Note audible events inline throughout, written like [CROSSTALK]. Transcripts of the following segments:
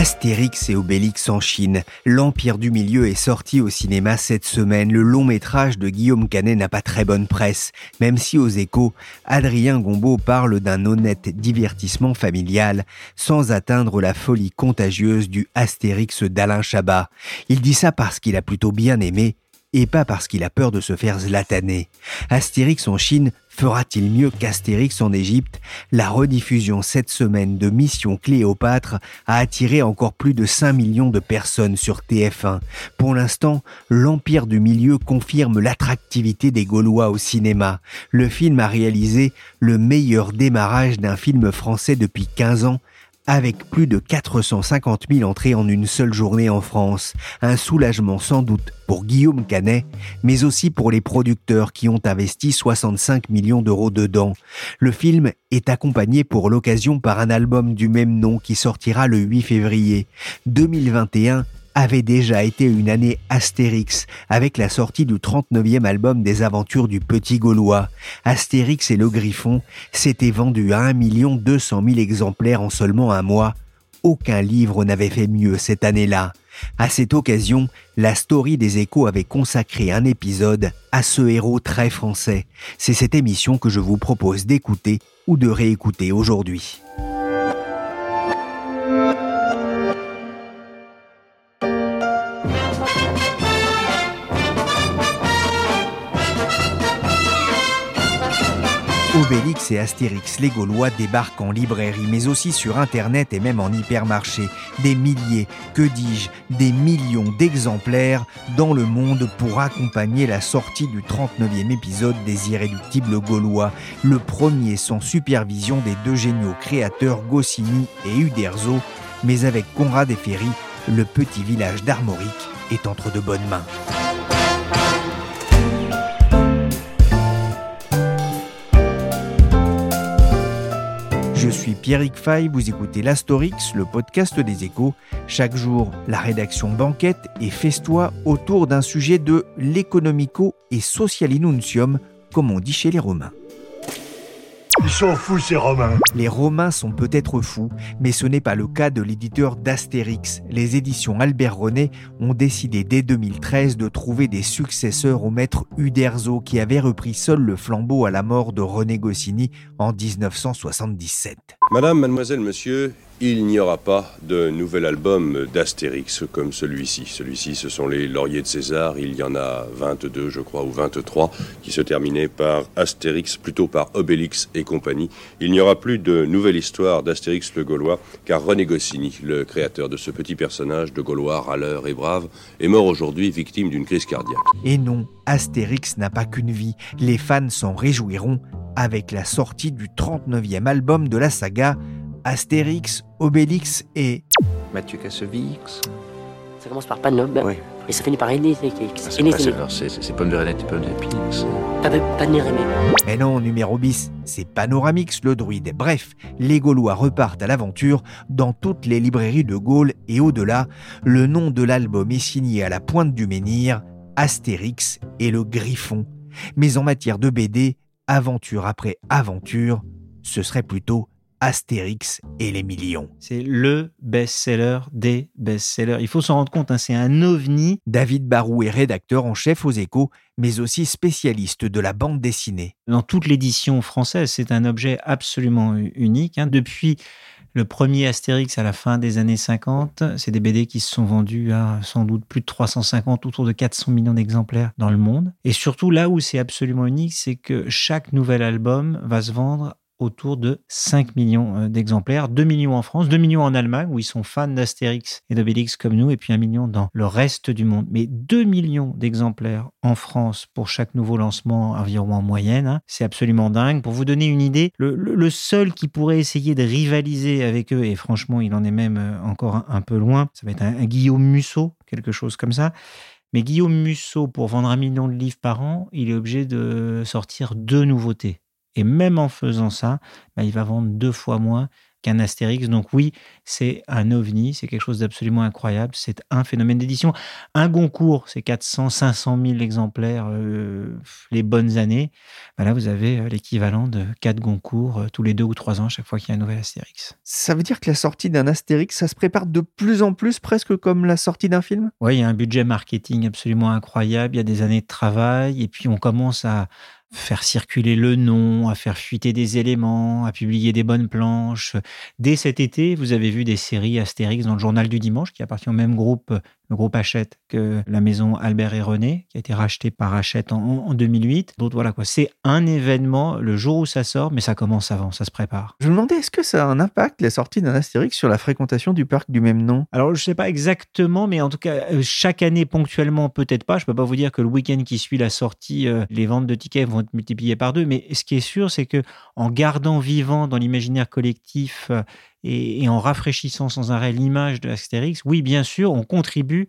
Astérix et Obélix en Chine. L'Empire du Milieu est sorti au cinéma cette semaine. Le long métrage de Guillaume Canet n'a pas très bonne presse, même si aux échos, Adrien Gombeau parle d'un honnête divertissement familial, sans atteindre la folie contagieuse du Astérix d'Alain Chabat. Il dit ça parce qu'il a plutôt bien aimé, et pas parce qu'il a peur de se faire zlataner. Astérix en Chine fera-t-il mieux qu'Astérix en Égypte? La rediffusion cette semaine de Mission Cléopâtre a attiré encore plus de 5 millions de personnes sur TF1. Pour l'instant, l'Empire du Milieu confirme l'attractivité des Gaulois au cinéma. Le film a réalisé le meilleur démarrage d'un film français depuis 15 ans avec plus de 450 000 entrées en une seule journée en France. Un soulagement sans doute pour Guillaume Canet, mais aussi pour les producteurs qui ont investi 65 millions d'euros dedans. Le film est accompagné pour l'occasion par un album du même nom qui sortira le 8 février 2021 avait déjà été une année Astérix, avec la sortie du 39e album des aventures du Petit Gaulois. Astérix et le Griffon s'étaient vendu à 1 200 000 exemplaires en seulement un mois. Aucun livre n'avait fait mieux cette année-là. À cette occasion, la story des échos avait consacré un épisode à ce héros très français. C'est cette émission que je vous propose d'écouter ou de réécouter aujourd'hui. Obélix et Astérix les Gaulois débarquent en librairie, mais aussi sur Internet et même en hypermarché. Des milliers, que dis-je, des millions d'exemplaires dans le monde pour accompagner la sortie du 39e épisode des Irréductibles Gaulois, le premier sans supervision des deux géniaux créateurs Goscinny et Uderzo, mais avec Conrad et Ferry, le petit village d'Armorique est entre de bonnes mains. Je suis Pierrick Fay, vous écoutez l'Astorix, le podcast des échos. Chaque jour, la rédaction banquette et festoie autour d'un sujet de l'économico et socialinuntium, comme on dit chez les Romains. Ils sont fous ces Romains. Les Romains sont peut-être fous, mais ce n'est pas le cas de l'éditeur d'Astérix. Les éditions Albert René ont décidé dès 2013 de trouver des successeurs au maître Uderzo qui avait repris seul le flambeau à la mort de René Goscinny en 1977. Madame, mademoiselle, monsieur, il n'y aura pas de nouvel album d'Astérix comme celui-ci. Celui-ci, ce sont les Lauriers de César. Il y en a 22, je crois, ou 23, qui se terminaient par Astérix, plutôt par Obélix et compagnie. Il n'y aura plus de nouvelle histoire d'Astérix le Gaulois, car René Goscinny, le créateur de ce petit personnage de Gaulois râleur et brave, est mort aujourd'hui victime d'une crise cardiaque. Et non, Astérix n'a pas qu'une vie. Les fans s'en réjouiront avec la sortie du 39e album de la saga Astérix, Obélix et Mathieu Kassovix. Ça commence par Panob. Oui. Et ça finit par Ennis. Ah, c'est c'est- pommes de renette et pix. Panoramé. Mais non, numéro bis, c'est Panoramix le druide. Bref, les Gaulois repartent à l'aventure dans toutes les librairies de Gaulle et au-delà. Le nom de l'album est signé à la pointe du menhir, Astérix et le Griffon. Mais en matière de BD, aventure après aventure, ce serait plutôt Astérix et les millions. C'est le best-seller des best-sellers. Il faut s'en rendre compte, hein, c'est un ovni. David Barou est rédacteur en chef aux échos, mais aussi spécialiste de la bande dessinée. Dans toute l'édition française, c'est un objet absolument unique. hein. Depuis le premier Astérix à la fin des années 50, c'est des BD qui se sont vendus à sans doute plus de 350, autour de 400 millions d'exemplaires dans le monde. Et surtout, là où c'est absolument unique, c'est que chaque nouvel album va se vendre autour de 5 millions euh, d'exemplaires, 2 millions en France, 2 millions en Allemagne, où ils sont fans d'Astérix et d'Obélix comme nous, et puis 1 million dans le reste du monde. Mais 2 millions d'exemplaires en France pour chaque nouveau lancement, environ en moyenne, hein. c'est absolument dingue. Pour vous donner une idée, le, seul qui pourrait essayer de rivaliser avec eux, et franchement, il en est même euh, encore un, peu loin, ça va être un, Guillaume Musso, quelque chose comme ça. Mais Guillaume Musso, pour vendre un million de livres par an, il est obligé de sortir deux nouveautés. Et même en faisant ça, bah, il va vendre deux fois moins qu'un Astérix. Donc oui, c'est un ovni, c'est quelque chose d'absolument incroyable, c'est un phénomène d'édition. Un Goncourt, c'est 400, 500 000 exemplaires euh, les bonnes années. Bah là, vous avez euh, l'équivalent de quatre Goncourt euh, tous les deux ou trois ans, chaque fois qu'il y a un nouvel Astérix. Ça veut dire que la sortie d'un Astérix, ça se prépare de plus en plus, presque comme la sortie d'un film? Oui, il y a un budget marketing absolument incroyable, il y a des années de travail, et puis on commence à faire circuler le nom, à faire fuiter des éléments, à publier des bonnes planches. Dès cet été, vous avez vu des séries Astérix dans le journal du dimanche, qui appartient au même groupe le groupe Hachette que la maison Albert et René, qui a été rachetée par Hachette en, 2008. Donc voilà quoi, c'est un événement le jour où ça sort, mais ça commence avant, ça se prépare. Je me demandais, est-ce que ça a un impact, la sortie d'un Astérix, sur la fréquentation du parc du même nom? Alors je ne sais pas exactement, mais en tout cas, euh, chaque année ponctuellement, peut-être pas. Je ne peux pas vous dire que le week-end qui suit la sortie, euh, les ventes de tickets vont être multipliées par deux, mais ce qui est sûr, c'est que en gardant vivant dans l'imaginaire collectif euh, et, en rafraîchissant sans arrêt l'image de Astérix, oui, bien sûr, on contribue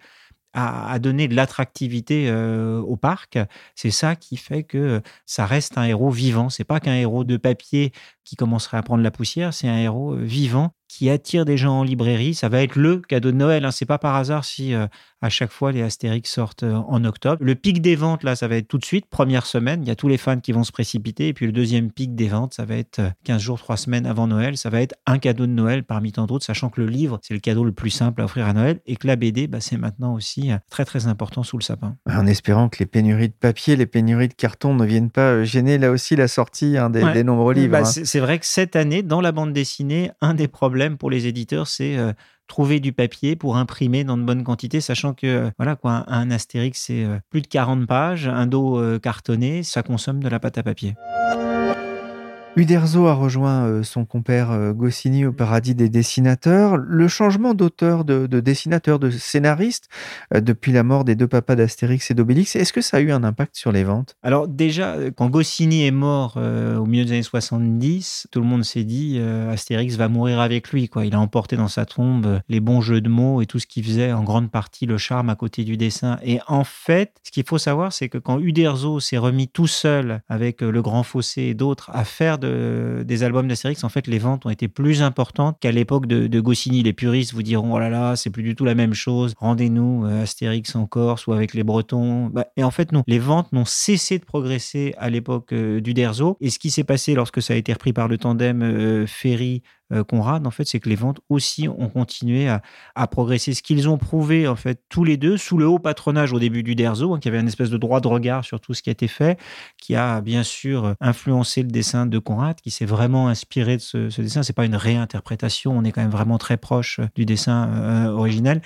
à, donner de l'attractivité euh, au parc. C'est ça qui fait que ça reste un héros vivant. C'est pas qu'un héros de papier qui commencerait à prendre la poussière, c'est un héros euh, vivant qui attire des gens en librairie. Ça va être le cadeau de Noël. Hein. C'est pas par hasard si euh, à chaque fois les Astérix sortent euh, en octobre. Le pic des ventes, là, ça va être tout de suite, première semaine. Il y a tous les fans qui vont se précipiter. Et puis le deuxième pic des ventes, ça va être 15 jours, 3 semaines avant Noël. Ça va être un cadeau de Noël parmi tant d'autres, sachant que le livre, c'est le cadeau le plus simple à offrir à Noël et que la BD, bah, c'est maintenant aussi très, très important sous le sapin. En espérant que les pénuries de papier, les pénuries de carton ne viennent pas gêner là aussi la sortie hein, des, nombreux livres. Bah, hein. C'est vrai que cette année, dans la bande dessinée, un des problèmes pour les éditeurs, c'est euh, trouver du papier pour imprimer dans de bonnes quantités, sachant que euh, voilà quoi, un Astérix, c'est euh, plus de 40 pages, un dos cartonné, ça consomme de la pâte à papier. Uderzo a rejoint euh, son compère euh, Goscinny au paradis des dessinateurs. Le changement d'auteur, de, dessinateur, de scénariste euh, depuis la mort des deux papas d'Astérix et d'Obélix, est-ce que ça a eu un impact sur les ventes? Alors déjà, quand Goscinny est mort au milieu des années 70, tout le monde s'est dit Astérix va mourir avec lui. Il a emporté dans sa tombe les bons jeux de mots et tout ce qui faisait en grande partie le charme à côté du dessin. Et en fait, ce qu'il faut savoir, c'est que quand Uderzo s'est remis tout seul avec Le Grand Fossé et d'autres à faire des albums d'Astérix, en fait, les ventes ont été plus importantes qu'à l'époque de, Goscinny. Les puristes vous diront, oh là là, c'est plus du tout la même chose. Rendez-nous euh, Astérix en Corse ou avec les Bretons. Bah, et en fait, non. Les ventes n'ont cessé de progresser à l'époque euh, du Derzo. Et ce qui s'est passé lorsque ça a été repris par le tandem euh, Ferry Conrad, en fait, c'est que les ventes aussi ont continué à, progresser. Ce qu'ils ont prouvé, en fait, tous les deux, sous le haut patronage au début du Derzo, hein, qui avait un espèce de droit de regard sur tout ce qui a été fait, qui a bien sûr influencé le dessin de Conrad, qui s'est vraiment inspiré de ce, ce dessin. Pas une réinterprétation, on est quand même vraiment très proche du dessin euh, original.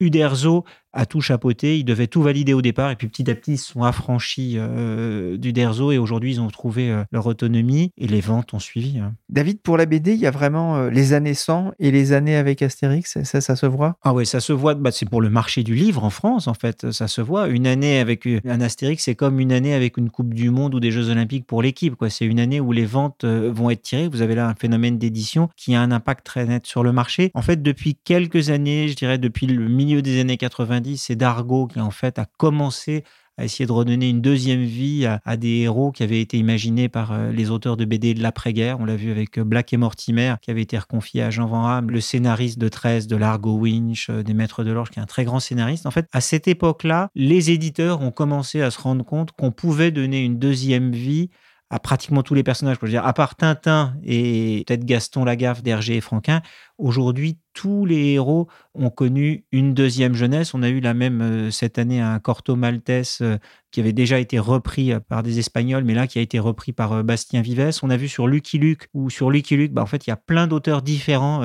Uderzo a tout chapeauté. Ils devaient tout valider au départ et puis petit à petit, ils se sont affranchis euh, du Derzo et aujourd'hui, ils ont trouvé euh, leur autonomie et les ventes ont suivi. Hein. David, pour la BD, il y a vraiment euh, les années 100 et les années avec Astérix. Ça, ça se voit? Ah oui, ça se voit. Bah, c'est pour le marché du livre en France, en fait. Ça se voit. Une année avec un Astérix, c'est comme une année avec une Coupe du Monde ou des Jeux Olympiques pour l'équipe. C'est une année où les ventes vont être tirées. Vous avez là un phénomène d'édition qui a un impact très net sur le marché. En fait, depuis quelques années, je dirais depuis le milieu des années 90, c'est Dargo qui en fait a commencé à essayer de redonner une deuxième vie à, des héros qui avaient été imaginés par euh, les auteurs de BD de l'après-guerre. On l'a vu avec euh, Black et Mortimer, qui avait été reconfié à Jean Van Hamme, le scénariste de 13, de Largo Winch, euh, des Maîtres de l'Orge, qui est un très grand scénariste. En fait, à cette époque-là, les éditeurs ont commencé à se rendre compte qu'on pouvait donner une deuxième vie à pratiquement tous les personnages. Je dire, à part Tintin et peut-être Gaston Lagaffe d'Hergé et Franquin, aujourd'hui, tous les héros ont connu une deuxième jeunesse. On a eu la même euh, cette année un Corto Maltese euh, qui avait déjà été repris euh, par des Espagnols, mais là qui a été repris par Bastien Vives. On a vu sur Lucky Luke ou sur Lucky Luke, bah, en fait, il y a plein d'auteurs différents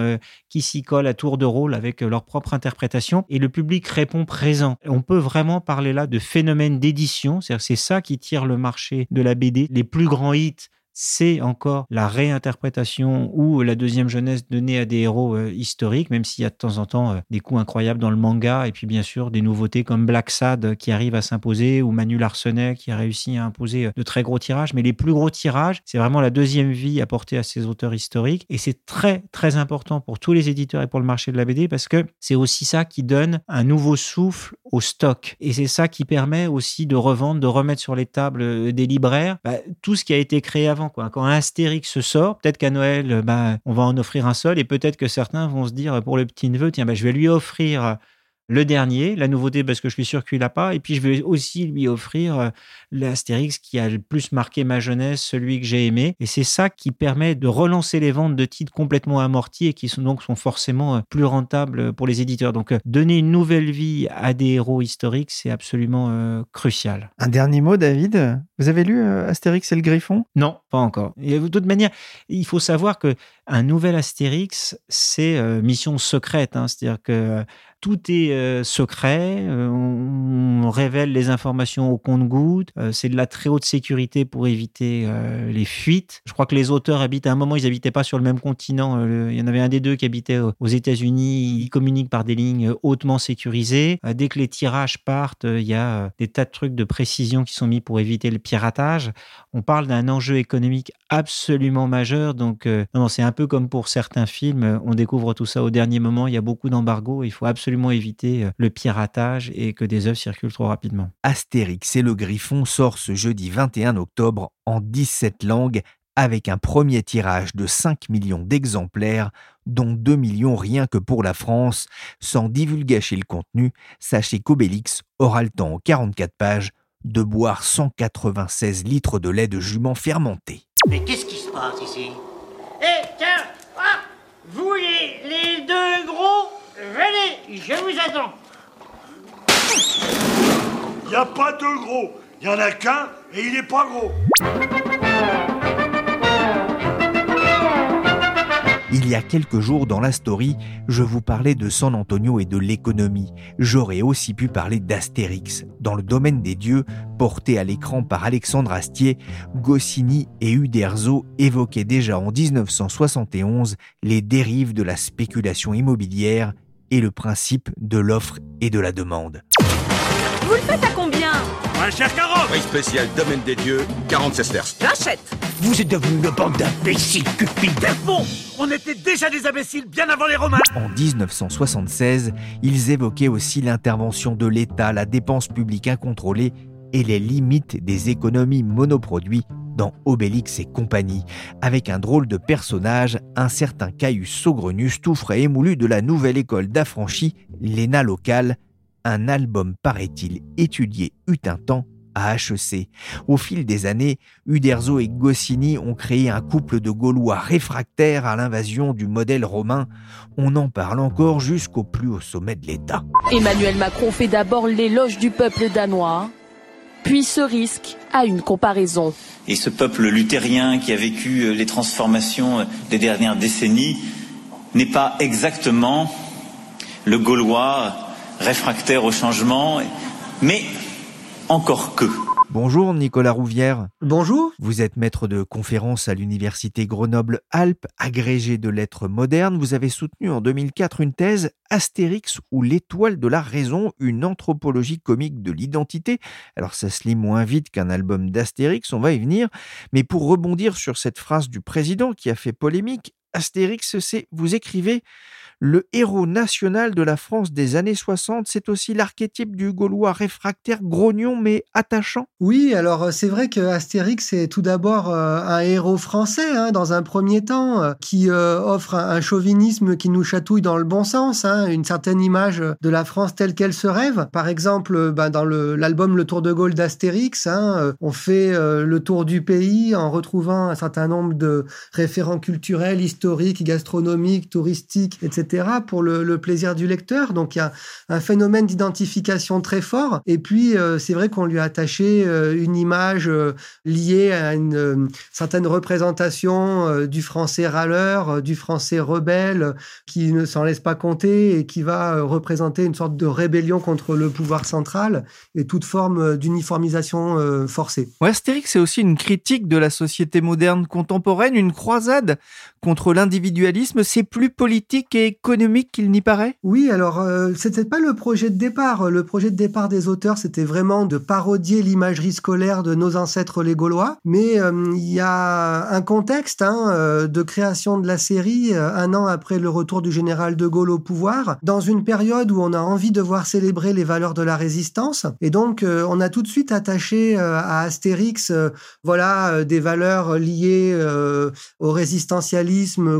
qui s'y collent à tour de rôle avec leur propre interprétation et le public répond présent. On peut vraiment parler là de phénomène d'édition, c'est ça qui tire le marché de la BD. Les plus grands hits c'est encore la réinterprétation ou la deuxième jeunesse donnée à des héros euh, historiques, même s'il y a de temps en temps euh, des coups incroyables dans le manga, et puis bien sûr des nouveautés comme Black Sad qui arrive à s'imposer, ou Manu Larsenet qui a réussi à imposer euh, de très gros tirages. Mais les plus gros tirages, c'est vraiment la deuxième vie apportée à ces auteurs historiques, et c'est très très important pour tous les éditeurs et pour le marché de la BD parce que c'est aussi ça qui donne un nouveau souffle au stock, et c'est ça qui permet aussi de revendre, de remettre sur les tables des libraires bah, tout ce qui a été créé avant. Quand Astérix sort, peut-être qu'à Noël, bah, on va en offrir un seul, et peut-être que certains vont se dire pour le petit neveu, tiens, bah, je vais lui offrir le dernier, la nouveauté parce que je suis sûr qu'il n'a pas, et puis je vais aussi lui offrir euh, l'Astérix qui a le plus marqué ma jeunesse, celui que j'ai aimé, et c'est ça qui permet de relancer les ventes de titres complètement amortis et qui sont donc sont forcément euh, plus rentables pour les éditeurs. Donc euh, donner une nouvelle vie à des héros historiques, c'est absolument crucial. Un dernier mot, David? Vous avez lu Astérix et le Griffon? Non, pas encore. Et de toute manière, il faut savoir que un nouvel Astérix, c'est mission secrète, hein. c'est-à-dire que tout est euh, secret, euh, on, révèle les informations au compte-gouttes, euh, c'est de la très haute sécurité pour éviter les fuites. Je crois que les auteurs habitent à un moment, ils n'habitaient pas sur le même continent. il y en avait un des deux qui habitait aux États-Unis, ils communiquent par des lignes hautement sécurisées. dès que les tirages partent, il y a des tas de trucs de précision qui sont mis pour éviter le piratage. On parle d'un enjeu économique absolument majeur, donc non, c'est un peu comme pour certains films, on découvre tout ça au dernier moment, il y a beaucoup d'embargos, il faut absolument absolument éviter euh, le piratage et que des œuvres circulent trop rapidement. Astérix et le Griffon sort ce jeudi 21 octobre en 17 langues avec un premier tirage de 5 millions d'exemplaires, dont 2 millions rien que pour la France. Sans divulgacher le contenu, sachez qu'Obélix aura le temps en 44 pages de boire 196 litres de lait de jument fermenté. Mais qu'est-ce qui se passe ici? Eh, tiens ah, Vous les, les deux gros Venez, je vous attends. Il n'y a pas de gros. Il n'y en a qu'un et il n'est pas gros. Il y a quelques jours dans la story, je vous parlais de San Antonio et de l'économie. J'aurais aussi pu parler d'Astérix. Dans le domaine des dieux, porté à l'écran par Alexandre Astier, Goscinny et Uderzo évoquaient déjà en 1971 les dérives de la spéculation immobilière et le principe de l'offre et de la demande. Vous le faites à combien? Un cher carotte Prix spécial Domaine des Dieux, 40 sesterces. J'achète. Vous êtes devenu une bande d'imbéciles cupides. Bon On était déjà des imbéciles bien avant les Romains. En 1976, ils évoquaient aussi l'intervention de l'État, la dépense publique incontrôlée et les limites des économies monoproduits dans Obélix et compagnie, avec un drôle de personnage, un certain Caius Saugrenus, tout frais émoulu de la nouvelle école d'affranchis, l'ENA locale, un album, paraît-il, étudié eut un temps à HEC. Au fil des années, Uderzo et Goscinny ont créé un couple de Gaulois réfractaires à l'invasion du modèle romain. On en parle encore jusqu'au plus haut sommet de l'État. Emmanuel Macron fait d'abord l'éloge du peuple danois puis ce risque à une comparaison. Et ce peuple luthérien qui a vécu euh, les transformations euh, des dernières décennies n'est pas exactement le Gaulois réfractaire au changement, mais encore que. Bonjour Nicolas Rouvière. Bonjour. Vous êtes maître de conférence à l'université Grenoble-Alpes, agrégé de lettres modernes. Vous avez soutenu en 2004 une thèse Astérix ou l'étoile de la raison, une anthropologie comique de l'identité. Alors ça se lit moins vite qu'un album d'Astérix, on va y venir. Mais pour rebondir sur cette phrase du président qui a fait polémique, Astérix, c'est, vous écrivez, le héros national de la France des années 60, c'est aussi l'archétype du Gaulois réfractaire, grognon mais attachant. Oui, alors euh, c'est vrai que Astérix est tout d'abord euh, un héros français, hein, dans un premier temps, euh, qui offre un, chauvinisme qui nous chatouille dans le bon sens, hein, une certaine image de la France telle qu'elle se rêve. Par exemple, bah, dans l'album le, Tour de Gaulle d'Astérix, hein, on fait le tour du pays en retrouvant un certain nombre de référents culturels, historiques, historiques, gastronomiques, touristiques, etc., pour le, plaisir du lecteur. Donc il y a un phénomène d'identification très fort. Et puis, c'est vrai qu'on lui a attaché une image liée à une certaine représentation du français râleur, du français rebelle, qui ne s'en laisse pas compter et qui va représenter une sorte de rébellion contre le pouvoir central et toute forme d'uniformisation forcée. Ouais, Astérix, c'est aussi une critique de la société moderne contemporaine, une croisade contre l'individualisme. C'est plus politique et économique qu'il n'y paraît? Oui, alors euh, c'était pas le projet de départ. Le projet de départ des auteurs, c'était vraiment de parodier l'imagerie scolaire de nos ancêtres les Gaulois. Mais euh, il y a un contexte hein, euh, de création de la série euh, un an après le retour du général de Gaulle au pouvoir, dans une période où on a envie de voir célébrer les valeurs de la résistance. Et donc, on a tout de suite attaché à Astérix, voilà, des valeurs liées au résistentialisme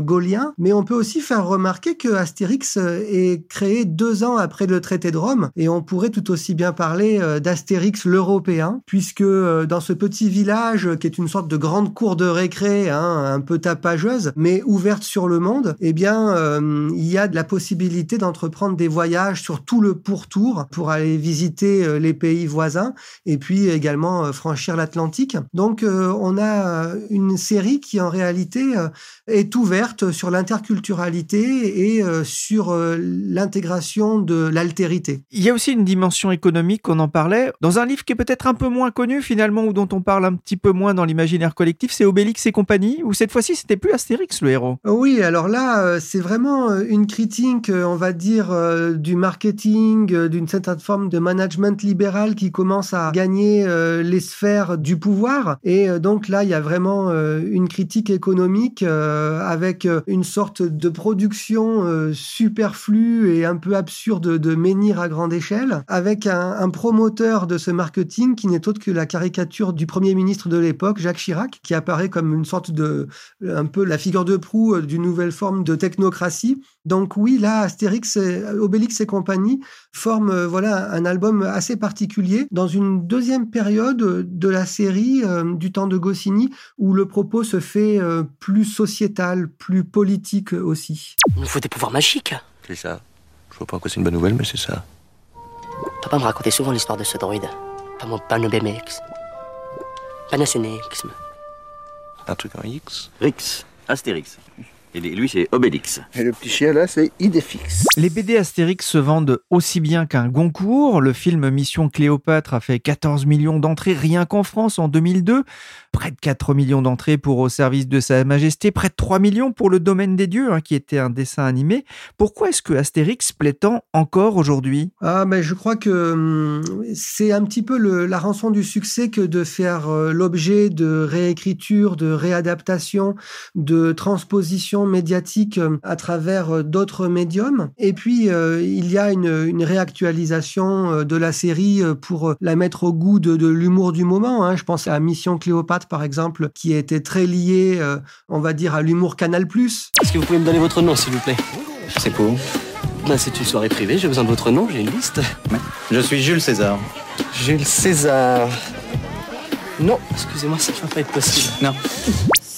gaulien. Mais on peut aussi faire remarquer que Astérix est créé deux ans après le traité de Rome, et on pourrait tout aussi bien parler d'Astérix l'Européen, puisque dans ce petit village qui est une sorte de grande cour de récré, hein, un peu tapageuse, mais ouverte sur le monde, eh bien, il y a de la possibilité d'entreprendre des voyages sur tout le pourtour pour aller visiter les pays voisins et puis également franchir l'Atlantique. Donc, on a une série qui en réalité est ouverte sur l'interculturalité et sur l'intégration de l'altérité. Il y a aussi une dimension économique, on en parlait, dans un livre qui est peut-être un peu moins connu finalement ou dont on parle un petit peu moins dans l'imaginaire collectif, c'est Obélix et compagnie, où cette fois-ci c'était plus Astérix le héros. Oui, alors là, c'est vraiment une critique, on va dire, du marketing, d'une certaine forme de management libéral qui commence à gagner les sphères du pouvoir. Et donc là, il y a vraiment une critique économique avec une sorte de production superflue et un peu absurde de menhir à grande échelle, avec un, un promoteur de ce marketing qui n'est autre que la caricature du premier ministre de l'époque, Jacques Chirac, qui apparaît comme une sorte de, un peu la figure de proue d'une nouvelle forme de technocratie. Donc oui, là, Astérix, Obélix et compagnie forment voilà un album assez particulier dans une deuxième période de la série du temps de Goscinny où le propos se fait plus sociétal, plus politique aussi. Il nous faut des pouvoirs magiques. C'est ça. Je vois pas quoi c'est une bonne nouvelle, mais c'est ça. Papa me racontait souvent l'histoire de ce droïde. Pas mon panobémex. Panacénixme. Un truc en X Rix. Astérix. Et lui, c'est Obélix. Et le petit chien là, c'est Idéfix. Les BD Astérix se vendent aussi bien qu'un Goncourt. Le film Mission Cléopâtre a fait 14 millions d'entrées rien qu'en France en 2002. Près de 4 millions d'entrées pour Au service de Sa Majesté. Près de 3 millions pour Le Domaine des Dieux, hein, qui était un dessin animé. Pourquoi est-ce que Astérix plaît tant encore aujourd'hui? Ah, mais je crois que hum, c'est un petit peu la rançon du succès que de faire euh, l'objet de réécriture, de réadaptation, de transposition médiatique à travers d'autres médiums. Et puis, euh, il y a une, réactualisation de la série pour la mettre au goût de, de l'humour du moment. Hein. Je pense à Mission Cléopâtre, par exemple, qui était très liée, euh, on va dire, à l'humour Canal+. Est-ce que vous pouvez me donner votre nom, s'il vous plaît? C'est pour ben, C'est une soirée privée, j'ai besoin de votre nom, j'ai une liste. Je suis Jules César. Jules César. Non, excusez-moi, ça ne va pas être possible. Non.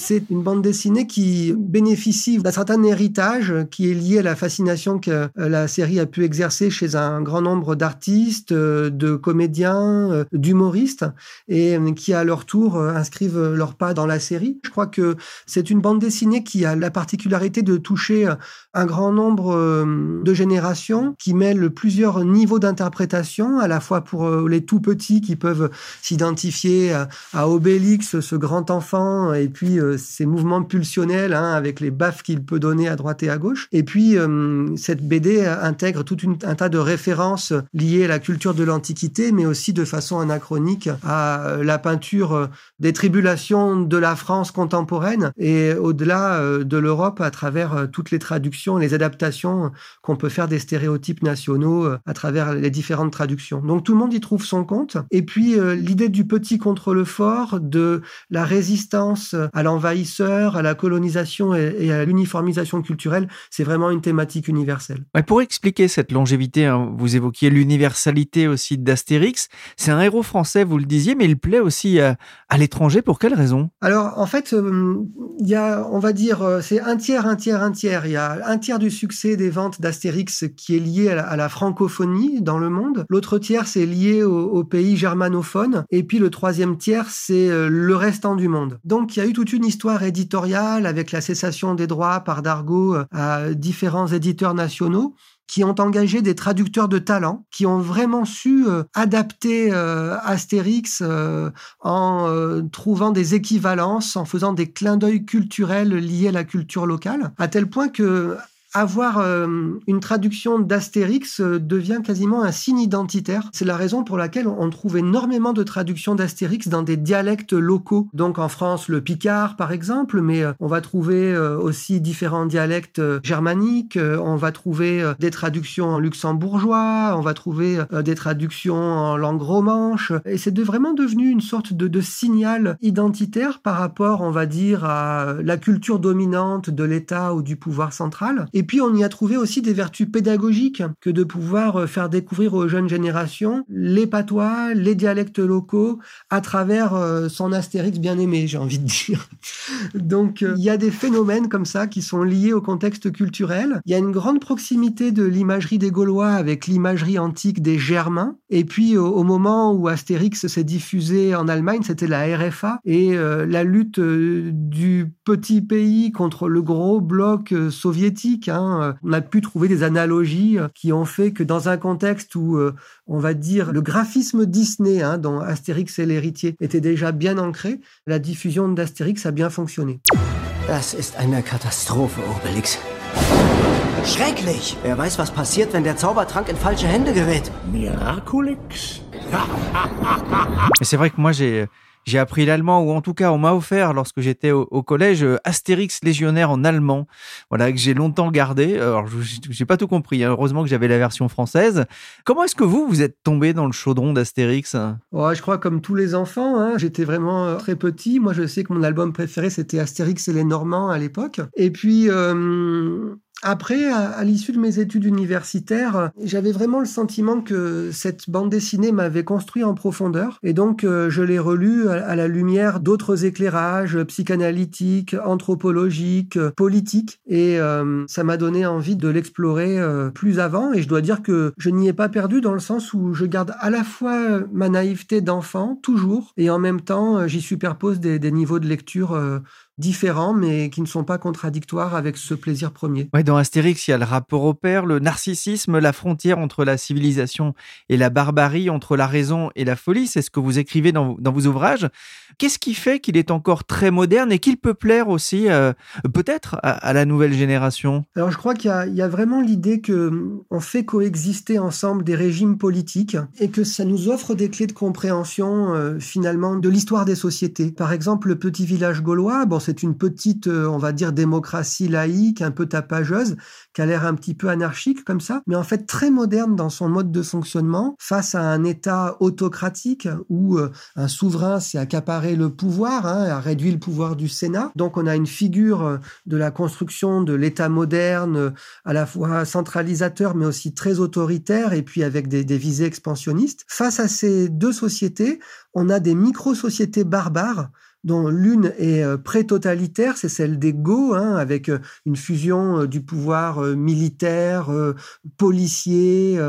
C'est une bande dessinée qui bénéficie d'un certain héritage qui est lié à la fascination que la série a pu exercer chez un grand nombre d'artistes, de comédiens, d'humoristes, et qui à leur tour inscrivent leur pas dans la série. Je crois que c'est une bande dessinée qui a la particularité de toucher un grand nombre de générations, qui mêle plusieurs niveaux d'interprétation, à la fois pour les tout petits qui peuvent s'identifier à Obélix, ce grand enfant, et puis ces mouvements pulsionnels hein, avec les baffes qu'il peut donner à droite et à gauche. Et puis, euh, cette BD intègre tout un tas de références liées à la culture de l'Antiquité, mais aussi de façon anachronique à la peinture des tribulations de la France contemporaine et au-delà de l'Europe à travers toutes les traductions, les adaptations qu'on peut faire des stéréotypes nationaux à travers les différentes traductions. Donc tout le monde y trouve son compte. Et puis, l'idée du petit contre le fort, de la résistance à l'envers à la colonisation et, à l'uniformisation culturelle. C'est vraiment une thématique universelle. pour expliquer cette longévité, hein, vous évoquiez l'universalité aussi d'Astérix. C'est un héros français, vous le disiez, mais il plaît aussi à, l'étranger. Pour quelle raison? Alors, en fait, euh, il y a, on va dire, euh, c'est un tiers, un tiers, un tiers. Il y a un tiers du succès des ventes d'Astérix qui est lié à la, francophonie dans le monde. L'autre tiers, c'est lié aux pays germanophones. Et puis le troisième tiers, c'est euh, le restant du monde. Donc il y a eu toute une histoire éditoriale avec la cessation des droits par Dargaud euh, à différents éditeurs nationaux qui ont engagé des traducteurs de talent, qui ont vraiment su euh, adapter Astérix en trouvant des équivalences, en faisant des clins d'œil culturels liés à la culture locale, à tel point que avoir euh, une traduction d'Astérix euh, devient quasiment un signe identitaire. C'est la raison pour laquelle on trouve énormément de traductions d'Astérix dans des dialectes locaux. Donc en France, le Picard par exemple, mais euh, on va trouver aussi différents dialectes germaniques, on va trouver des traductions en luxembourgeois, on va trouver des traductions en langue romanche, et c'est de, vraiment devenu une sorte de, signal identitaire par rapport, on va dire, à la culture dominante de l'État ou du pouvoir central. Et puis on y a trouvé aussi des vertus pédagogiques que de pouvoir euh, faire découvrir aux jeunes générations les patois, les dialectes locaux à travers euh, son Astérix bien aimé, j'ai envie de dire. [LAUGHS] Donc euh, il y a des phénomènes comme ça qui sont liés au contexte culturel. Il y a une grande proximité de l'imagerie des Gaulois avec l'imagerie antique des Germains. Et puis au, moment où Astérix s'est diffusé en Allemagne, c'était la RFA et la lutte du petit pays contre le gros bloc soviétique Hein, on a pu trouver des analogies euh, qui ont fait que dans un contexte où, euh, on va dire, le graphisme Disney, hein, dont Astérix et l'héritier, était déjà bien ancré, la diffusion d'Astérix a bien fonctionné. Das ist eine Katastrophe, Obelix. Schrecklich! Wer weiß, was passiert, wenn der Zaubertrank in falsche Hände gerät. Miraculix! Mais c'est vrai que moi, j'ai j'ai appris l'allemand, ou en tout cas, on m'a offert lorsque j'étais au, collège euh, Astérix légionnaire en allemand, voilà que j'ai longtemps gardé. Alors, j'ai pas tout compris. Hein. Heureusement que j'avais la version française. Comment est-ce que vous vous êtes tombé dans le chaudron d'Astérix Je crois comme tous les enfants. Hein. J'étais vraiment euh, très petit. Moi, je sais que mon album préféré c'était Astérix et les Normands à l'époque. Et puis. Euh, après, à, l'issue de mes études universitaires, j'avais vraiment le sentiment que cette bande dessinée m'avait construit en profondeur. Et donc, euh, je l'ai relue à, la lumière d'autres éclairages psychanalytiques, anthropologiques, politiques. Et euh, ça m'a donné envie de l'explorer euh, plus avant. Et je dois dire que je n'y ai pas perdu dans le sens où je garde à la fois ma naïveté d'enfant, toujours, et en même temps, j'y superpose des, des, niveaux de lecture différents, mais qui ne sont pas contradictoires avec ce plaisir premier. Ouais, dans Astérix, il y a le rapport au père, le narcissisme, la frontière entre la civilisation et la barbarie, entre la raison et la folie. C'est ce que vous écrivez dans, vos ouvrages. Qu'est-ce qui fait qu'il est encore très moderne et qu'il peut plaire aussi, euh, peut-être, à, la nouvelle génération? Alors, je crois qu'il y, a vraiment l'idée que on fait coexister ensemble des régimes politiques et que ça nous offre des clés de compréhension, euh, finalement, de l'histoire des sociétés. Par exemple, le petit village gaulois, bon, c'est une petite, euh, on va dire, démocratie laïque, un peu tapageuse, qui a l'air un petit peu anarchique comme ça, mais en fait très moderne dans son mode de fonctionnement face à un État autocratique où euh, un souverain s'est accaparé le pouvoir, hein, a réduit le pouvoir du Sénat. Donc on a une figure euh, de la construction de l'État moderne, à la fois centralisateur mais aussi très autoritaire et puis avec des, des visées expansionnistes. Face à ces deux sociétés, on a des micro-sociétés barbares dont l'une est euh, pré-totalitaire, c'est celle des Go, hein, avec euh, une fusion euh, du pouvoir militaire, policier,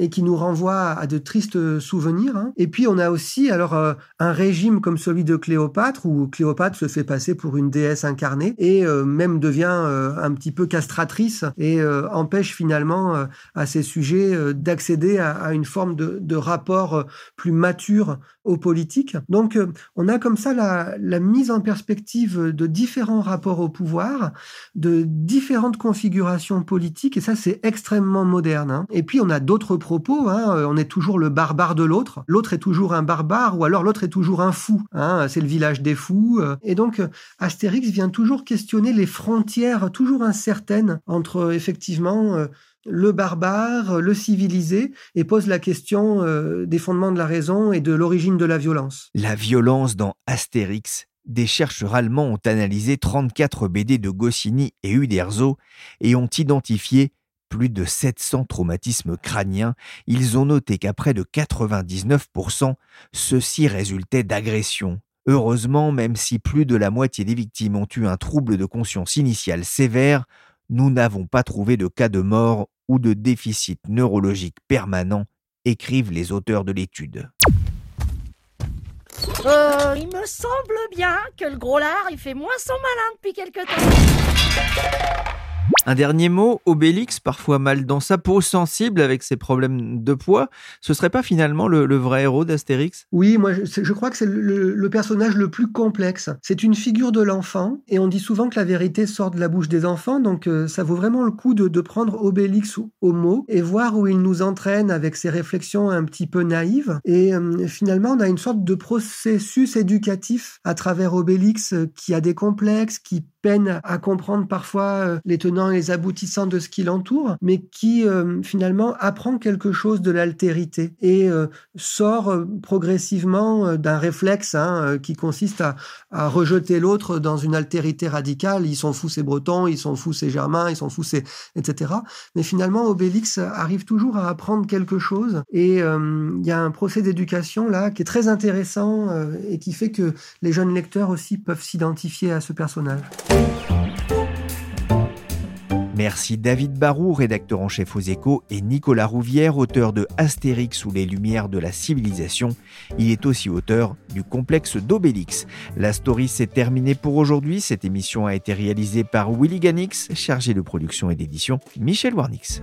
et qui nous renvoie à de tristes souvenirs. Hein. Et puis on a aussi alors un régime comme celui de Cléopâtre, où Cléopâtre se fait passer pour une déesse incarnée et même devient un petit peu castratrice et empêche finalement à ces sujets d'accéder à, une forme de, de rapport plus mature aux politiques. Donc on a comme ça la, la mise en perspective de différents rapports au pouvoir, de différentes configurations politiques, et ça c'est extrêmement moderne. Hein. Et puis on a d'autres hein. on est toujours le barbare de l'autre, l'autre est toujours un barbare, ou alors l'autre est toujours un fou, hein. c'est le village des fous. Et donc Astérix vient toujours questionner les frontières toujours incertaines entre effectivement euh, le barbare, le civilisé, et pose la question euh, des fondements de la raison et de l'origine de la violence. La violence dans Astérix, des chercheurs allemands ont analysé 34 BD de Goscinny et Uderzo et ont identifié plus de 700 traumatismes crâniens. Ils ont noté qu'à près de 99%, ceux-ci résultaient d'agressions. Heureusement, même si plus de la moitié des victimes ont eu un trouble de conscience initial sévère, nous n'avons pas trouvé de cas de mort ou de déficit neurologique permanent, écrivent les auteurs de l'étude. Euh, il me semble bien que le gros lard, il fait moins son malin depuis quelque temps. Un dernier mot, Obélix, parfois mal dans sa peau, sensible avec ses problèmes de poids, ce serait pas finalement le, vrai héros d'Astérix? Oui, moi je, crois que c'est le, personnage le plus complexe. C'est une figure de l'enfant, et on dit souvent que la vérité sort de la bouche des enfants, donc euh, ça vaut vraiment le coup de, prendre Obélix au mot et voir où il nous entraîne avec ses réflexions un petit peu naïves. Et euh, finalement, on a une sorte de processus éducatif à travers Obélix euh, qui a des complexes, qui peine à comprendre parfois les tenants et les aboutissants de ce qui l'entoure, mais qui euh, finalement apprend quelque chose de l'altérité et euh, sort progressivement d'un réflexe hein, qui consiste à, rejeter l'autre dans une altérité radicale. Ils sont fous ces Bretons, ils sont fous ces Germains, ils sont fous ces etc. Mais finalement, Obélix arrive toujours à apprendre quelque chose et il y a un procès d'éducation là qui est très intéressant et qui fait que les jeunes lecteurs aussi peuvent s'identifier à ce personnage. Merci David Barou, rédacteur en chef aux échos, et Nicolas Rouvière, auteur de Astérix sous les lumières de la civilisation. Il est aussi auteur du complexe d'Obélix. La story s'est terminée pour aujourd'hui. Cette émission a été réalisée par Willy Ganix, chargé de production et d'édition Michel Warnix.